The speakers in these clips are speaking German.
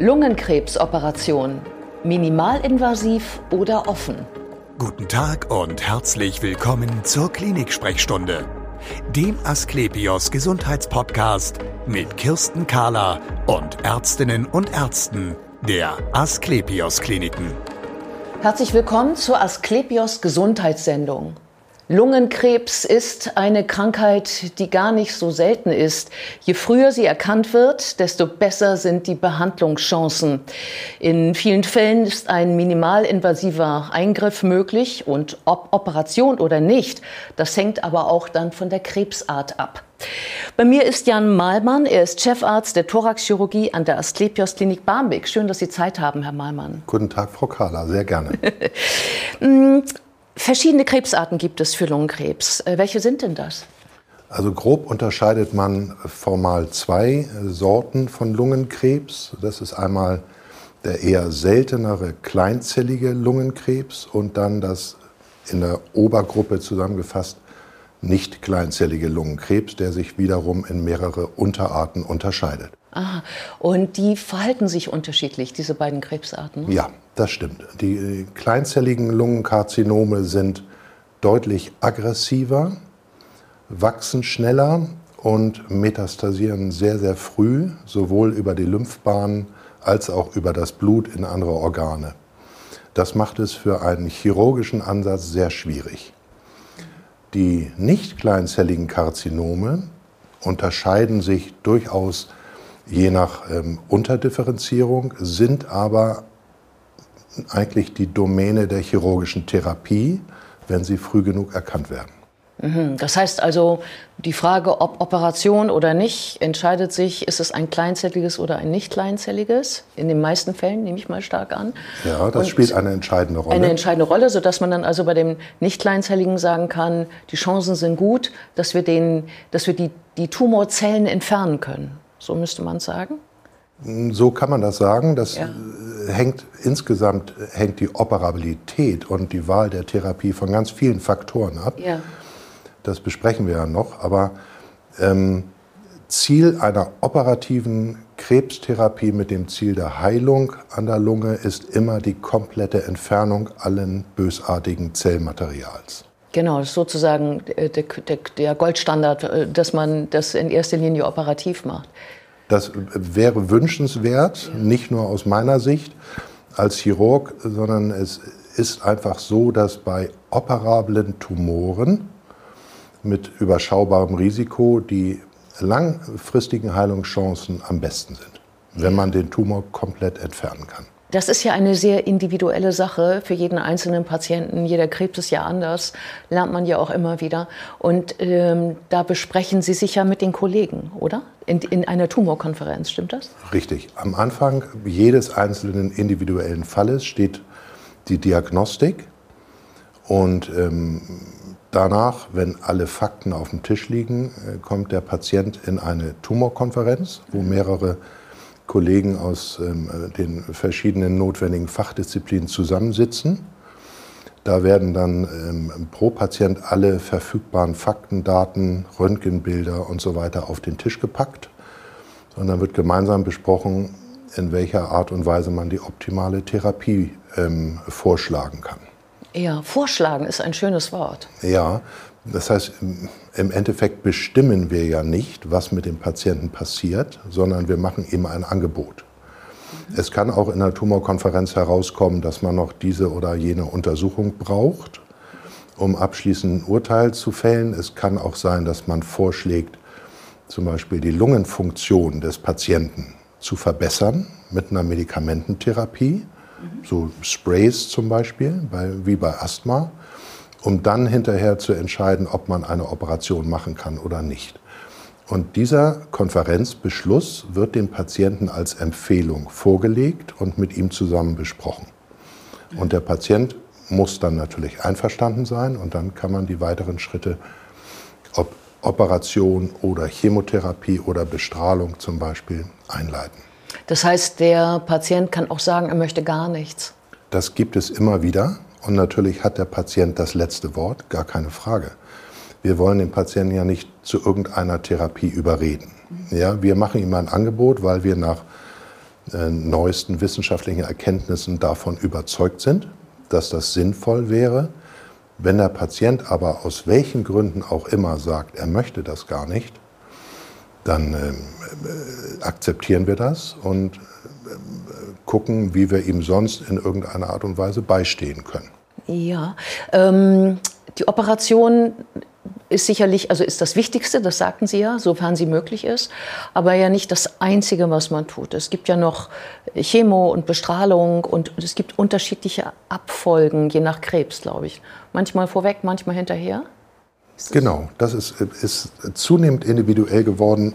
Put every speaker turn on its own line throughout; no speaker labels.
Lungenkrebsoperation. Minimalinvasiv oder offen?
Guten Tag und herzlich willkommen zur Klinik-Sprechstunde, dem Asklepios Gesundheitspodcast mit Kirsten Kahler und Ärztinnen und Ärzten der Asklepios Kliniken.
Herzlich willkommen zur Asklepios Gesundheitssendung. Lungenkrebs ist eine Krankheit, die gar nicht so selten ist. Je früher sie erkannt wird, desto besser sind die Behandlungschancen. In vielen Fällen ist ein minimalinvasiver Eingriff möglich und ob Operation oder nicht, das hängt aber auch dann von der Krebsart ab. Bei mir ist Jan Malmann, er ist Chefarzt der Thoraxchirurgie an der Asklepios Klinik Barmbek. Schön, dass Sie Zeit haben, Herr Malmann.
Guten Tag, Frau Kahler, sehr gerne.
Verschiedene Krebsarten gibt es für Lungenkrebs. Äh, welche sind denn das?
Also grob unterscheidet man formal zwei Sorten von Lungenkrebs. Das ist einmal der eher seltenere kleinzellige Lungenkrebs und dann das in der Obergruppe zusammengefasst nicht kleinzellige Lungenkrebs, der sich wiederum in mehrere Unterarten unterscheidet.
Aha. Und die verhalten sich unterschiedlich, diese beiden Krebsarten?
Ja, das stimmt. Die kleinzelligen Lungenkarzinome sind deutlich aggressiver, wachsen schneller und metastasieren sehr, sehr früh, sowohl über die Lymphbahn als auch über das Blut in andere Organe. Das macht es für einen chirurgischen Ansatz sehr schwierig. Die nicht kleinzelligen Karzinome unterscheiden sich durchaus je nach ähm, Unterdifferenzierung, sind aber eigentlich die Domäne der chirurgischen Therapie, wenn sie früh genug erkannt werden.
Mhm. Das heißt also, die Frage, ob Operation oder nicht, entscheidet sich, ist es ein kleinzelliges oder ein nicht kleinzelliges? In den meisten Fällen nehme ich mal stark an.
Ja, das Und spielt eine entscheidende Rolle.
Eine entscheidende Rolle, sodass man dann also bei dem nicht kleinzelligen sagen kann, die Chancen sind gut, dass wir, den, dass wir die, die Tumorzellen entfernen können. So müsste man sagen?
So kann man das sagen. Das ja. hängt insgesamt hängt die Operabilität und die Wahl der Therapie von ganz vielen Faktoren ab. Ja. Das besprechen wir ja noch. Aber ähm, Ziel einer operativen Krebstherapie mit dem Ziel der Heilung an der Lunge ist immer die komplette Entfernung allen bösartigen Zellmaterials.
Genau, sozusagen der, der, der, Goldstandard, äh, dass man das in erster Linie operativ macht.
Das wäre wünschenswert, nicht nur aus meiner Sicht als Chirurg, sondern es ist einfach so, dass bei operablen Tumoren mit überschaubarem Risiko die langfristigen Heilungschancen am besten sind, wenn man den Tumor komplett entfernen kann.
Das ist ja eine sehr individuelle Sache für jeden einzelnen Patienten. Jeder Krebs ist ja anders, lernt man ja auch immer wieder. Und ähm, da besprechen Sie sich ja mit den Kollegen, oder? In, in einer Tumorkonferenz, stimmt das?
Richtig. Am Anfang jedes einzelnen individuellen Falles steht die Diagnostik. Und ähm, danach, wenn alle Fakten auf dem Tisch liegen, äh, kommt der Patient in eine Tumorkonferenz, wo mehrere Kollegen aus ähm, den verschiedenen notwendigen Fachdisziplinen zusammensitzen. Da werden dann ähm, pro Patient alle verfügbaren Fakten, Daten, Röntgenbilder und so weiter auf den Tisch gepackt. Und dann wird gemeinsam besprochen, in welcher Art und Weise man die optimale Therapie ähm, vorschlagen kann.
Ja, vorschlagen ist ein schönes Wort.
Ja, das heißt, im Endeffekt bestimmen wir ja nicht, was mit dem Patienten passiert, sondern wir machen ihm ein Angebot. Es kann auch in der Tumorkonferenz herauskommen, dass man noch diese oder jene Untersuchung braucht, um abschließend ein Urteil zu fällen. Es kann auch sein, dass man vorschlägt, zum Beispiel die Lungenfunktion des Patienten zu verbessern mit einer Medikamententherapie, so Sprays zum Beispiel, wie bei Asthma um dann hinterher zu entscheiden, ob man eine Operation machen kann oder nicht. Und dieser Konferenzbeschluss wird dem Patienten als Empfehlung vorgelegt und mit ihm zusammen besprochen. Und der Patient muss dann natürlich einverstanden sein und dann kann man die weiteren Schritte, ob Operation oder Chemotherapie oder Bestrahlung zum Beispiel, einleiten.
Das heißt, der Patient kann auch sagen, er möchte gar nichts.
Das gibt es immer wieder. Und natürlich hat der Patient das letzte Wort, gar keine Frage. Wir wollen den Patienten ja nicht zu irgendeiner Therapie überreden. Ja, wir machen ihm ein Angebot, weil wir nach äh, neuesten wissenschaftlichen Erkenntnissen davon überzeugt sind, dass das sinnvoll wäre. Wenn der Patient aber aus welchen Gründen auch immer sagt, er möchte das gar nicht, dann äh, äh akzeptieren wir das und äh, gucken, wie wir ihm sonst in irgendeiner Art und Weise beistehen können.
Ja, ähm, die Operation ist sicherlich, also ist das Wichtigste, das sagten Sie ja, sofern sie möglich ist, aber ja nicht das Einzige, was man tut. Es gibt ja noch Chemo und Bestrahlung und es gibt unterschiedliche Abfolgen, je nach Krebs, glaube ich. Manchmal vorweg, manchmal hinterher.
Das genau, das ist, ist zunehmend individuell geworden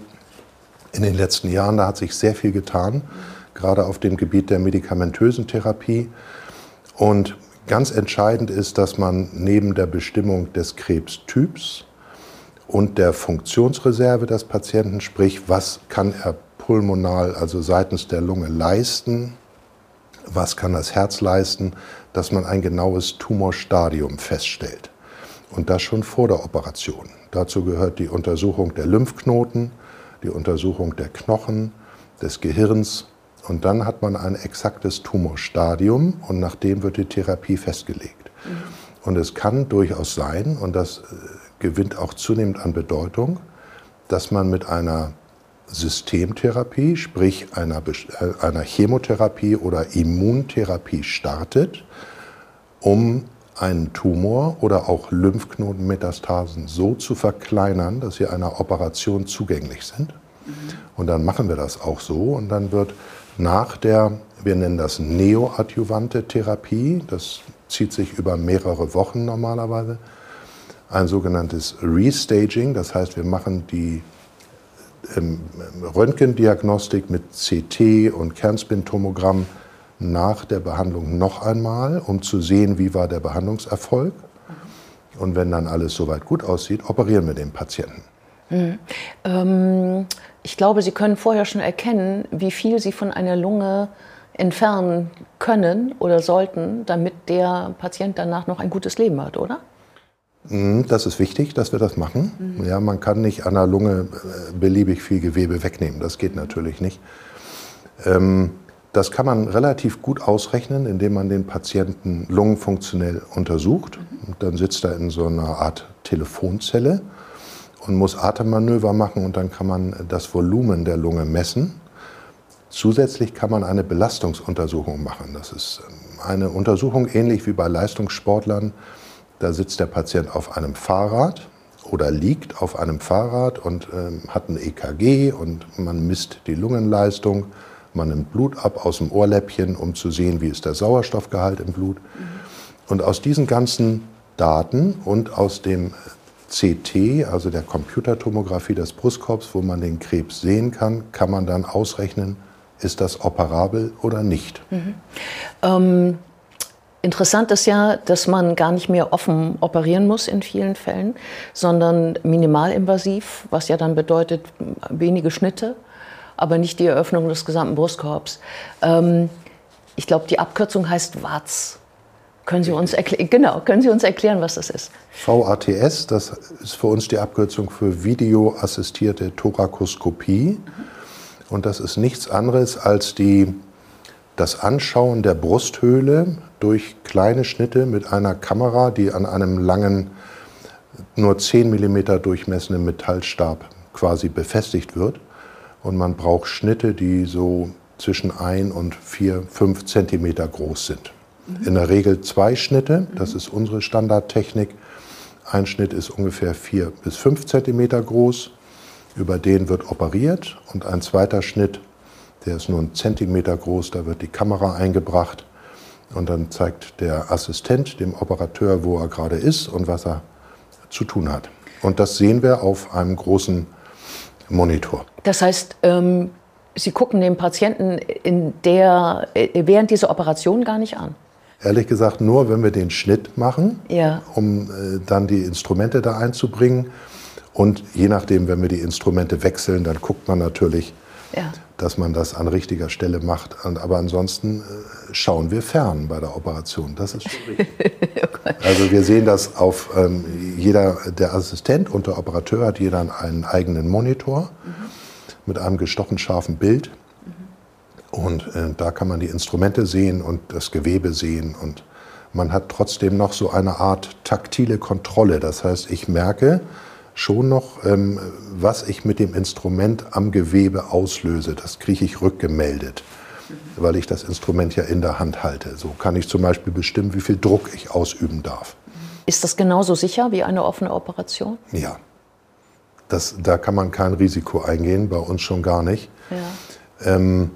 in den letzten Jahren. Da hat sich sehr viel getan, gerade auf dem Gebiet der medikamentösen Therapie. Und Ganz entscheidend ist, dass man neben der Bestimmung des Krebstyps und der Funktionsreserve des Patienten, sprich, was kann er pulmonal, also seitens der Lunge leisten, was kann das Herz leisten, dass man ein genaues Tumorstadium feststellt. Und das schon vor der Operation. Dazu gehört die Untersuchung der Lymphknoten, die Untersuchung der Knochen, des Gehirns und dann hat man ein exaktes Tumorstadium und nach dem wird die Therapie festgelegt. Mhm. Und es kann durchaus sein, und das äh, gewinnt auch zunehmend an Bedeutung, dass man mit einer Systemtherapie, sprich einer, äh, einer Chemotherapie oder Immuntherapie startet, um einen Tumor oder auch Lymphknotenmetastasen so zu verkleinern, dass sie einer Operation zugänglich sind. Mhm. Und dann machen wir das auch so und dann wird nach der, wir nennen das neoadjuvante Therapie, das zieht sich über mehrere Wochen normalerweise, ein sogenanntes Restaging, das heißt, wir machen die ähm, Röntgendiagnostik mit CT und Kernspintomogramm nach der Behandlung noch einmal, um zu sehen, wie war der Behandlungserfolg. Und wenn dann alles soweit gut aussieht, operieren wir den Patienten. Mhm.
Ähm, ich glaube, Sie können vorher schon erkennen, wie viel Sie von einer Lunge entfernen können oder sollten, damit der Patient danach noch ein gutes Leben hat, oder?
Mhm, das ist wichtig, dass wir das machen. Mhm. Ja, man kann nicht an der Lunge äh, beliebig viel Gewebe wegnehmen. Das geht natürlich nicht. Ähm, das kann man relativ gut ausrechnen, indem man den Patienten lungenfunktionell untersucht. Mhm. Dann sitzt er in so einer Art Telefonzelle und muss Atemmanöver machen und dann kann man das Volumen der Lunge messen. Zusätzlich kann man eine Belastungsuntersuchung machen. Das ist ähm, eine Untersuchung ähnlich wie bei Leistungssportlern. Da sitzt der Patient auf einem Fahrrad oder liegt auf einem Fahrrad und äh, hat ein EKG und man misst die Lungenleistung. Man nimmt Blut ab aus dem Ohrläppchen, um zu sehen, wie ist der Sauerstoffgehalt im Blut. Mhm. Und aus diesen ganzen Daten und aus dem CT, also der Computertomographie des Brustkorbs, wo man den Krebs sehen kann, kann man dann ausrechnen, ist das operabel oder nicht. Mhm.
Ähm, interessant ist ja, dass man gar nicht mehr offen operieren muss in vielen Fällen, sondern minimalinvasiv, was ja dann bedeutet wenige Schnitte, aber nicht die Eröffnung des gesamten Brustkorbs. Ähm, ich glaube, die Abkürzung heißt WATS. Können Sie uns erklären, genau, können Sie uns erklären, was das ist?
VATS, das ist für uns die Abkürzung für videoassistierte Thorakoskopie. Und das ist nichts anderes als die, das Anschauen der Brusthöhle durch kleine Schnitte mit einer Kamera, die an einem langen, nur 10 mm durchmessenden Metallstab quasi befestigt wird. Und man braucht Schnitte, die so zwischen 1 und 4, 5 Zentimeter groß sind. In der Regel zwei Schnitte, das ist unsere Standardtechnik. Ein Schnitt ist ungefähr vier bis fünf Zentimeter groß, über den wird operiert und ein zweiter Schnitt, der ist nur ein Zentimeter groß, da wird die Kamera eingebracht und dann zeigt der Assistent dem Operateur, wo er gerade ist und was er zu tun hat. Und das sehen wir auf einem großen Monitor.
Das heißt, ähm, Sie gucken den Patienten der, äh, während dieser Operation gar nicht an?
Ehrlich gesagt nur, wenn wir den Schnitt machen, ja. um äh, dann die Instrumente da einzubringen. Und je nachdem, wenn wir die Instrumente wechseln, dann guckt man natürlich, ja. dass man das an richtiger Stelle macht. Aber ansonsten äh, schauen wir fern bei der Operation. Das ist schwierig. oh also wir sehen das auf ähm, jeder, der Assistent und der Operateur hat jeder einen eigenen Monitor mhm. mit einem gestochen scharfen Bild. Und äh, da kann man die Instrumente sehen und das Gewebe sehen und man hat trotzdem noch so eine Art taktile Kontrolle. Das heißt, ich merke schon noch, ähm, was ich mit dem Instrument am Gewebe auslöse. Das kriege ich rückgemeldet, weil ich das Instrument ja in der Hand halte. So kann ich zum Beispiel bestimmen, wie viel Druck ich ausüben darf.
Ist das genauso sicher wie eine offene Operation?
Ja. Das, da kann man kein Risiko eingehen, bei uns schon gar nicht. Ja. Ähm,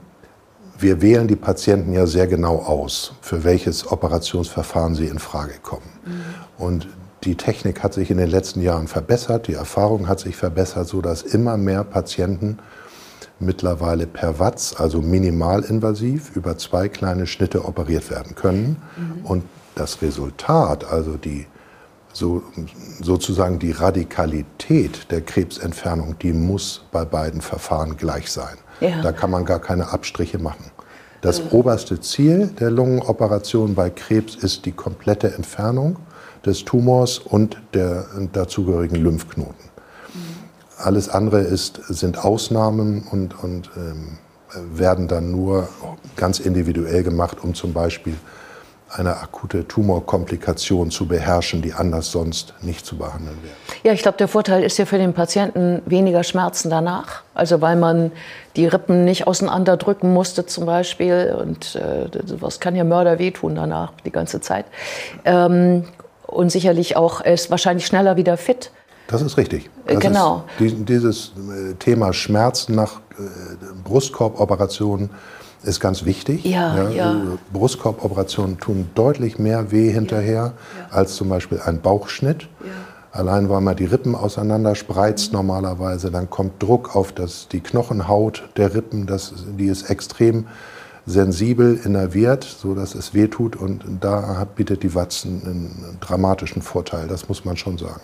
wir wählen die Patienten ja sehr genau aus, für welches Operationsverfahren sie in Frage kommen. Mhm. Und die Technik hat sich in den letzten Jahren verbessert, die Erfahrung hat sich verbessert, sodass immer mehr Patienten mittlerweile per Watts, also minimalinvasiv, über zwei kleine Schnitte operiert werden können. Mhm. Und das Resultat, also die, so, sozusagen die Radikalität der Krebsentfernung, die muss bei beiden Verfahren gleich sein. Ja. Da kann man gar keine Abstriche machen. Das mhm. oberste Ziel der Lungenoperation bei Krebs ist die komplette Entfernung des Tumors und der dazugehörigen Lymphknoten. Mhm. Alles andere ist, sind Ausnahmen und, und ähm, werden dann nur ganz individuell gemacht, um zum Beispiel eine akute Tumorkomplikation zu beherrschen, die anders sonst nicht zu behandeln wäre.
Ja, ich glaube, der Vorteil ist ja für den Patienten weniger Schmerzen danach. Also weil man die Rippen nicht auseinanderdrücken musste zum Beispiel. Und äh, was kann ja Mörder wehtun danach die ganze Zeit. Ähm, und sicherlich auch, er ist wahrscheinlich schneller wieder fit.
Das ist richtig. Das
genau.
Ist, dieses äh, Thema Schmerzen nach äh, Brustkorboperationen ist ganz wichtig.
Ja, ja. ja.
Brustkorboperationen tun deutlich mehr weh hinterher ja. als zum Beispiel ein Bauchschnitt. Allein weil man die Rippen auseinander spreizt mhm. normalerweise, dann kommt Druck auf das, die Knochenhaut der Rippen, das, die ist extrem sensibel innerviert, sodass es wehtut und da bietet die Watzen einen dramatischen Vorteil, das muss man schon sagen.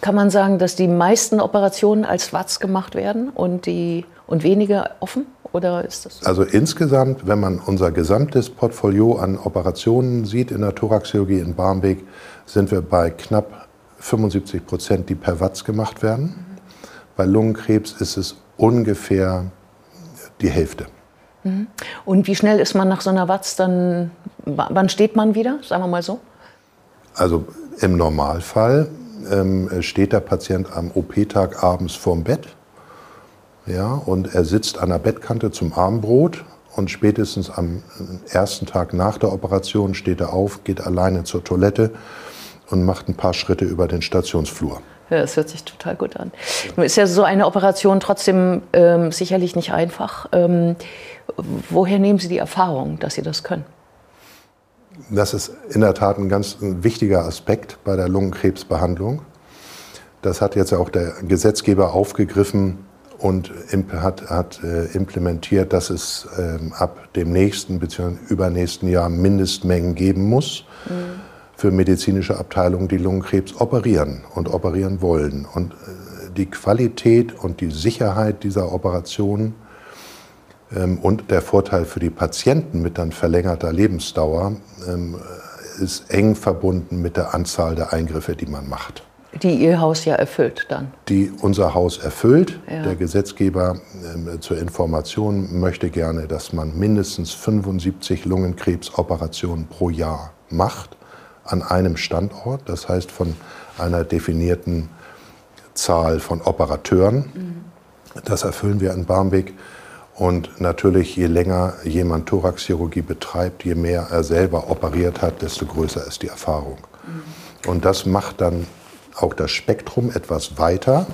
Kann man sagen, dass die meisten Operationen als Watz gemacht werden und, die, und wenige offen? Oder ist das
so? Also insgesamt, wenn man unser gesamtes Portfolio an Operationen sieht in der Thoraxchirurgie in Barmbek, sind wir bei knapp 75 Prozent, die per Watz gemacht werden. Mhm. Bei Lungenkrebs ist es ungefähr die Hälfte.
Mhm. Und wie schnell ist man nach so einer Watz dann, wann steht man wieder, sagen wir mal so?
Also im Normalfall ähm, steht der Patient am OP-Tag abends vorm Bett ja, und er sitzt an der Bettkante zum Abendbrot und spätestens am ersten Tag nach der Operation steht er auf, geht alleine zur Toilette und macht ein paar Schritte über den Stationsflur.
Ja, das hört sich total gut an. Nun ist ja so eine Operation trotzdem ähm, sicherlich nicht einfach. Ähm, woher nehmen Sie die Erfahrung, dass Sie das können?
Das ist in der Tat ein ganz wichtiger Aspekt bei der Lungenkrebsbehandlung. Das hat jetzt auch der Gesetzgeber aufgegriffen und hat, hat äh, implementiert, dass es ähm, ab dem nächsten bzw. übernächsten Jahr Mindestmengen geben muss mhm. für medizinische Abteilungen, die Lungenkrebs operieren und operieren wollen. Und äh, die Qualität und die Sicherheit dieser Operation ähm, und der Vorteil für die Patienten mit dann verlängerter Lebensdauer ähm, ist eng verbunden mit der Anzahl der Eingriffe, die man macht.
Die Ihr Haus ja erfüllt dann.
Die unser Haus erfüllt. Ja. Der Gesetzgeber äh, zur Information möchte gerne, dass man mindestens 75 Lungenkrebsoperationen pro Jahr macht an einem Standort. Das heißt von einer definierten Zahl von Operateuren. Mhm. Das erfüllen wir in Barmbek. Und natürlich, je länger jemand Thoraxchirurgie betreibt, je mehr er selber operiert hat, desto größer ist die Erfahrung. Mhm. Und das macht dann auch das Spektrum etwas weiter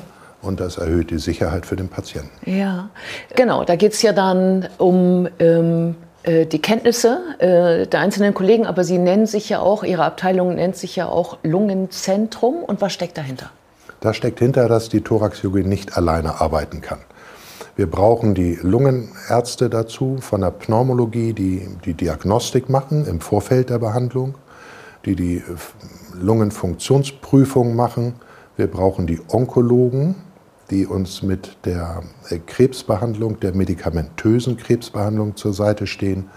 und das erhöht die Sicherheit für den Patienten.
Ja, genau. Da geht es ja dann um ähm, äh, die Kenntnisse äh, der einzelnen Kollegen, aber Sie nennen sich ja auch, Ihre Abteilung nennt sich ja auch Lungenzentrum. Und was steckt dahinter?
Da steckt hinter, dass die Thoraxchirurgie nicht alleine arbeiten kann. Wir brauchen die Lungenärzte dazu von der Pneumologie, die die Diagnostik machen im Vorfeld der Behandlung, die die Lungenfunktionsprüfung machen. Wir brauchen die Onkologen, die uns mit der äh, Krebsbehandlung, der medikamentösen Krebsbehandlung zur Seite stehen,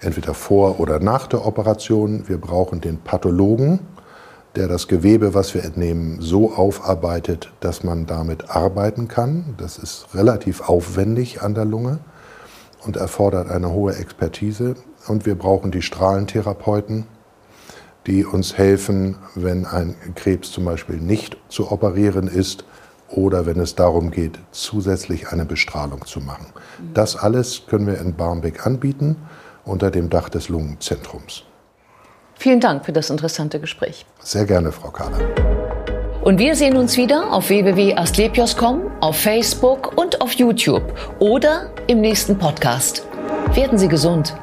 entweder vor oder nach der Operation. Wir brauchen den Pathologen, der das Gewebe, was wir entnehmen, so aufarbeitet, dass man damit arbeiten kann. Das ist relativ aufwendig an der Lunge. und erfordert eine hohe Expertise. Und wir brauchen die Strahlentherapeuten, die uns helfen, wenn ein Krebs zum Beispiel nicht zu operieren ist oder wenn es darum geht, zusätzlich eine Bestrahlung zu machen. Das alles können wir in Barmbek anbieten unter dem Dach des Lungenzentrums.
Vielen Dank für das interessante Gespräch.
Sehr gerne, Frau Kahler.
Und wir sehen uns wieder auf www.asklepios.com, auf Facebook und auf YouTube oder im nächsten Podcast. Werden Sie gesund.